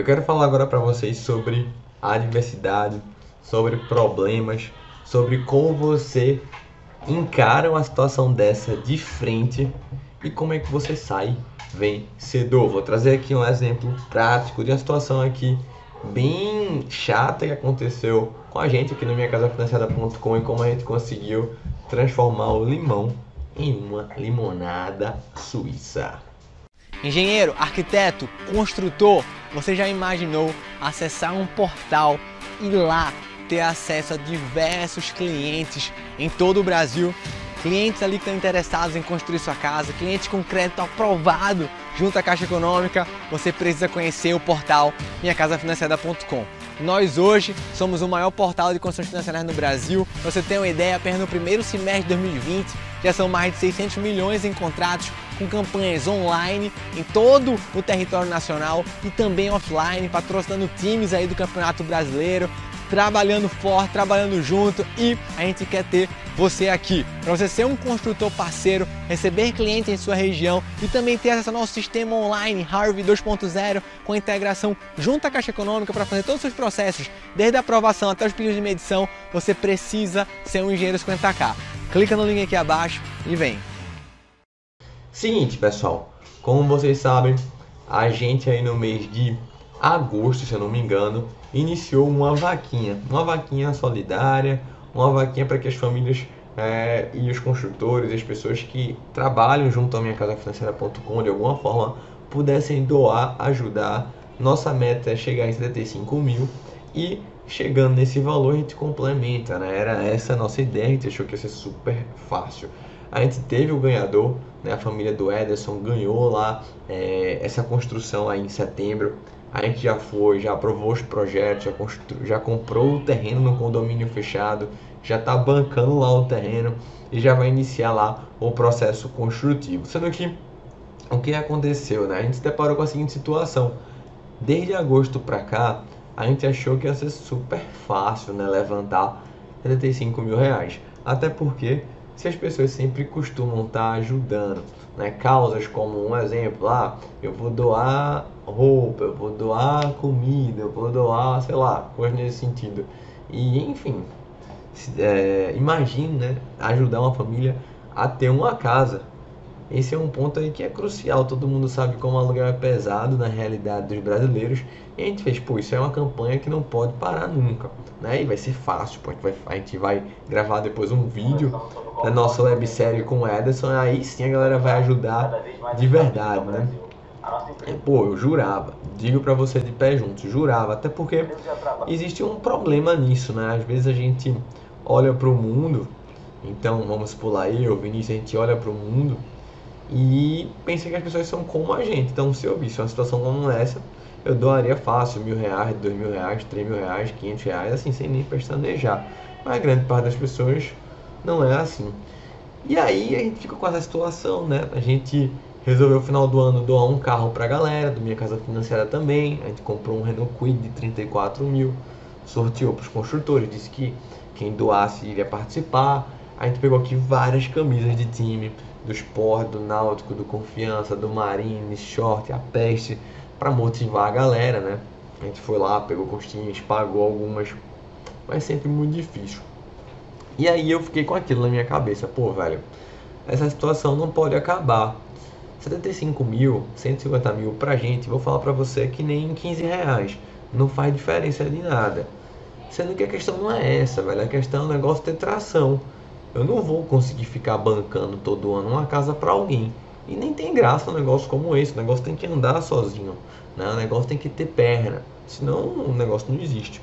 Eu quero falar agora para vocês sobre adversidade, sobre problemas, sobre como você encara uma situação dessa de frente e como é que você sai vencedor. Vou trazer aqui um exemplo prático de uma situação aqui bem chata que aconteceu com a gente aqui no minha casa financiada.com e como a gente conseguiu transformar o limão em uma limonada suíça. Engenheiro, arquiteto, construtor, você já imaginou acessar um portal e lá ter acesso a diversos clientes em todo o Brasil? Clientes ali que estão interessados em construir sua casa, clientes com crédito aprovado junto à Caixa Econômica, você precisa conhecer o portal minhacasafinanciada.com. Nós hoje somos o maior portal de construções financeiras no Brasil. Pra você ter uma ideia, apenas no primeiro semestre de 2020 já são mais de 600 milhões em contratos com campanhas online em todo o território nacional e também offline, patrocinando times aí do Campeonato Brasileiro, trabalhando forte, trabalhando junto e a gente quer ter você aqui. Para você ser um construtor parceiro, receber clientes em sua região e também ter acesso ao nosso sistema online Harvey 2.0 com integração junto à Caixa Econômica para fazer todos os seus processos, desde a aprovação até os pedidos de medição, você precisa ser um engenheiro 50k. Clica no link aqui abaixo e vem. Seguinte, pessoal, como vocês sabem, a gente aí no mês de agosto, se eu não me engano, iniciou uma vaquinha, uma vaquinha solidária, uma vaquinha para que as famílias é, e os construtores, as pessoas que trabalham junto à minha casa financeira.com de alguma forma pudessem doar, ajudar. Nossa meta é chegar em 75 mil e chegando nesse valor a gente complementa, né? Era essa a nossa ideia, a gente achou que ia ser super fácil. A gente teve o ganhador, né? a família do Ederson ganhou lá é, essa construção aí em setembro. A gente já foi, já aprovou os projetos, já, constru... já comprou o terreno no condomínio fechado, já está bancando lá o terreno e já vai iniciar lá o processo construtivo. Sendo que o que aconteceu, né? A gente se deparou com a seguinte situação: desde agosto para cá, a gente achou que ia ser super fácil, né? Levantar 75 mil reais. Até porque se as pessoas sempre costumam estar tá ajudando, né? Causas como um exemplo, ah, eu vou doar roupa, eu vou doar comida, eu vou doar, sei lá, coisas nesse sentido. E enfim, é, imagine, né, ajudar uma família a ter uma casa. Esse é um ponto aí que é crucial. Todo mundo sabe como aluguel é pesado na realidade dos brasileiros. E a gente fez, pô, isso é uma campanha que não pode parar nunca. Né? E vai ser fácil, pô. A, gente vai, a gente vai gravar depois um vídeo da nossa websérie com o Ederson. Aí sim a galera vai ajudar de verdade, né? E, pô, eu jurava, digo para você de pé junto, jurava, até porque existe um problema nisso, né? Às vezes a gente olha para o mundo, então vamos pular eu, Vinícius, a gente olha para o mundo e pensa que as pessoas são como a gente. Então, se eu visse uma situação como essa, eu doaria fácil mil reais, dois mil reais, três mil reais, quinhentos reais, assim, sem nem pestanejar. Mas a grande parte das pessoas não é assim. E aí a gente fica com essa situação, né? A gente resolveu no final do ano doar um carro para a galera, do Minha Casa Financeira também. A gente comprou um Renault Kwid de 34 mil, sorteou para os construtores, disse que quem doasse iria participar. A gente pegou aqui várias camisas de time, do Sport, do Náutico, do Confiança, do Marine, Short, a Peste, para motivar a galera, né? A gente foi lá, pegou costinhas, pagou algumas, mas sempre muito difícil. E aí eu fiquei com aquilo na minha cabeça, pô, velho, essa situação não pode acabar. 75 mil, 150 mil pra gente, vou falar pra você que nem 15 reais. Não faz diferença de nada. Sendo que a questão não é essa, velho. A questão é o negócio ter tração. Eu não vou conseguir ficar bancando todo ano uma casa para alguém. E nem tem graça um negócio como esse. O negócio tem que andar sozinho. Né? O negócio tem que ter perna. Senão o negócio não existe.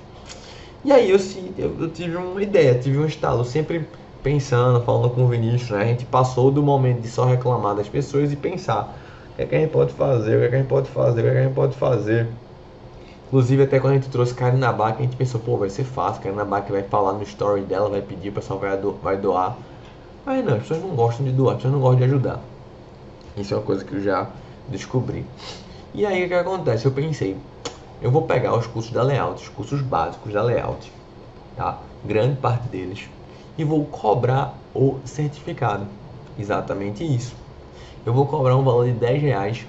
E aí eu, eu, eu tive uma ideia, tive um estalo. Sempre pensando, falando com o Vinícius. Né? A gente passou do momento de só reclamar das pessoas e pensar. O que, é que a gente pode fazer? O que, é que a gente pode fazer? O que, é que a gente pode fazer? Inclusive, até quando a gente trouxe Karina Bach, a gente pensou, pô, vai ser fácil. Karina Bach vai falar no story dela, vai pedir, o pessoal vai, do, vai doar. Mas não, as pessoas não gostam de doar, as pessoas não gostam de ajudar. Isso é uma coisa que eu já descobri. E aí o que acontece? Eu pensei, eu vou pegar os cursos da Layout, os cursos básicos da Layout, tá? Grande parte deles, e vou cobrar o certificado. Exatamente isso. Eu vou cobrar um valor de 10 reais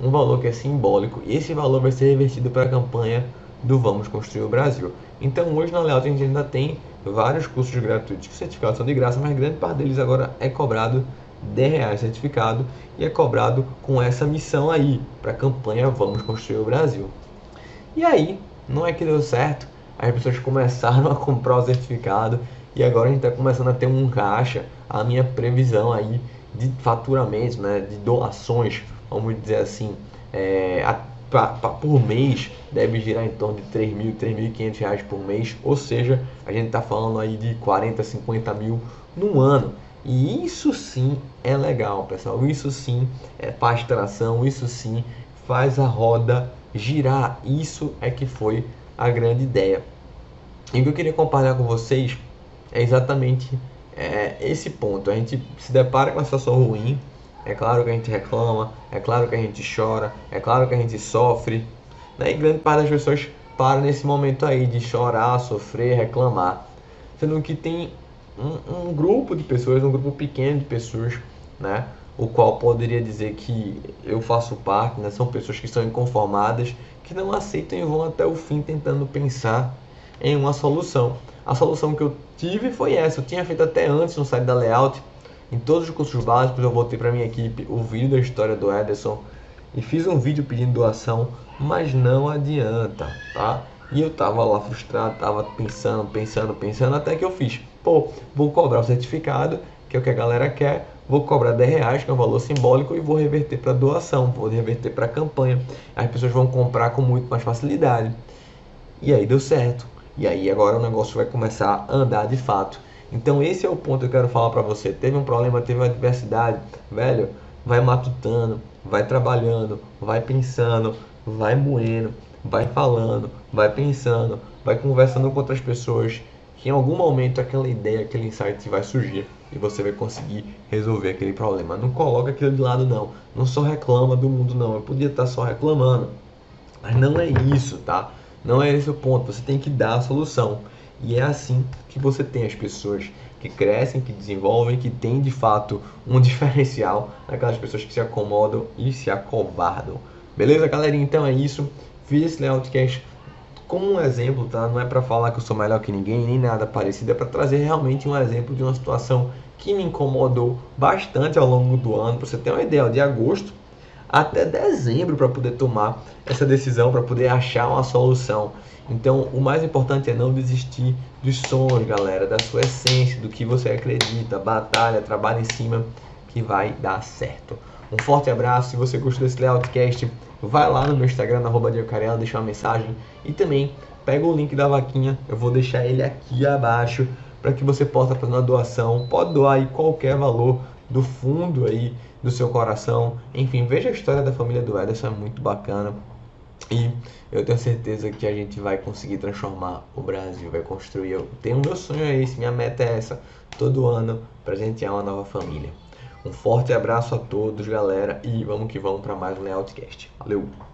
um valor que é simbólico e esse valor vai ser revertido para a campanha do Vamos Construir o Brasil. Então hoje na Layout a gente ainda tem vários cursos gratuitos que certificados são de graça, mas grande parte deles agora é cobrado 10 reais certificado e é cobrado com essa missão aí para a campanha Vamos Construir o Brasil. E aí, não é que deu certo, as pessoas começaram a comprar o certificado e agora a gente está começando a ter um caixa, a minha previsão aí de faturamento, né, de doações, vamos dizer assim, é, a, pra, pra, por mês deve girar em torno de 3 mil, 3.500 reais por mês, ou seja, a gente está falando aí de 40, 50 mil no ano. E isso sim é legal, pessoal. Isso sim é pastração, isso sim faz a roda girar. Isso é que foi a grande ideia. E o que eu queria compartilhar com vocês é exatamente é, esse ponto. A gente se depara com uma situação ruim, é claro que a gente reclama, é claro que a gente chora, é claro que a gente sofre. Né? E grande parte das pessoas para nesse momento aí de chorar, sofrer, reclamar. Sendo que tem um, um grupo de pessoas, um grupo pequeno de pessoas, né? o qual poderia dizer que eu faço parte, né? são pessoas que são inconformadas, que não aceitam e vão até o fim tentando pensar em uma solução. A solução que eu tive foi essa, eu tinha feito até antes no site da Layout, em todos os cursos básicos eu voltei para minha equipe o vídeo da história do Ederson e fiz um vídeo pedindo doação, mas não adianta, tá? E eu tava lá frustrado, tava pensando, pensando, pensando, até que eu fiz. Pô, vou cobrar o certificado, que é o que a galera quer, vou cobrar 10 reais, que é um valor simbólico, e vou reverter para doação, vou reverter para campanha. As pessoas vão comprar com muito mais facilidade. E aí deu certo. E aí agora o negócio vai começar a andar de fato. Então esse é o ponto que eu quero falar para você. Teve um problema, teve uma adversidade, velho, vai matutando, vai trabalhando, vai pensando, vai moendo, vai falando, vai pensando, vai conversando com outras pessoas, que em algum momento aquela ideia, aquele insight vai surgir e você vai conseguir resolver aquele problema. Não coloca aquilo de lado não. Não só reclama do mundo não. Eu podia estar só reclamando. Mas não é isso, tá? Não é esse o ponto. Você tem que dar a solução. E é assim que você tem as pessoas que crescem, que desenvolvem, que têm de fato um diferencial daquelas pessoas que se acomodam e se acobardam. Beleza, galerinha? Então é isso. Fiz esse layoutcast como um exemplo, tá? Não é para falar que eu sou melhor que ninguém, nem nada parecido, é para trazer realmente um exemplo de uma situação que me incomodou bastante ao longo do ano. Para você ter uma ideia, de agosto até dezembro para poder tomar essa decisão, para poder achar uma solução. Então, o mais importante é não desistir dos sonhos, galera, da sua essência, do que você acredita, batalha, trabalha em cima, que vai dar certo. Um forte abraço, se você gostou desse Layoutcast, vai lá no meu Instagram, na arroba Carela, deixa uma mensagem. E também pega o link da vaquinha, eu vou deixar ele aqui abaixo para que você possa fazer uma doação, pode doar aí qualquer valor do fundo aí do seu coração. Enfim, veja a história da família do Ederson, é muito bacana. E eu tenho certeza que a gente vai conseguir transformar o Brasil, vai construir. Eu tenho meu sonho é esse, minha meta é essa, todo ano presentear uma nova família. Um forte abraço a todos, galera, e vamos que vamos para mais um Layoutcast. Valeu!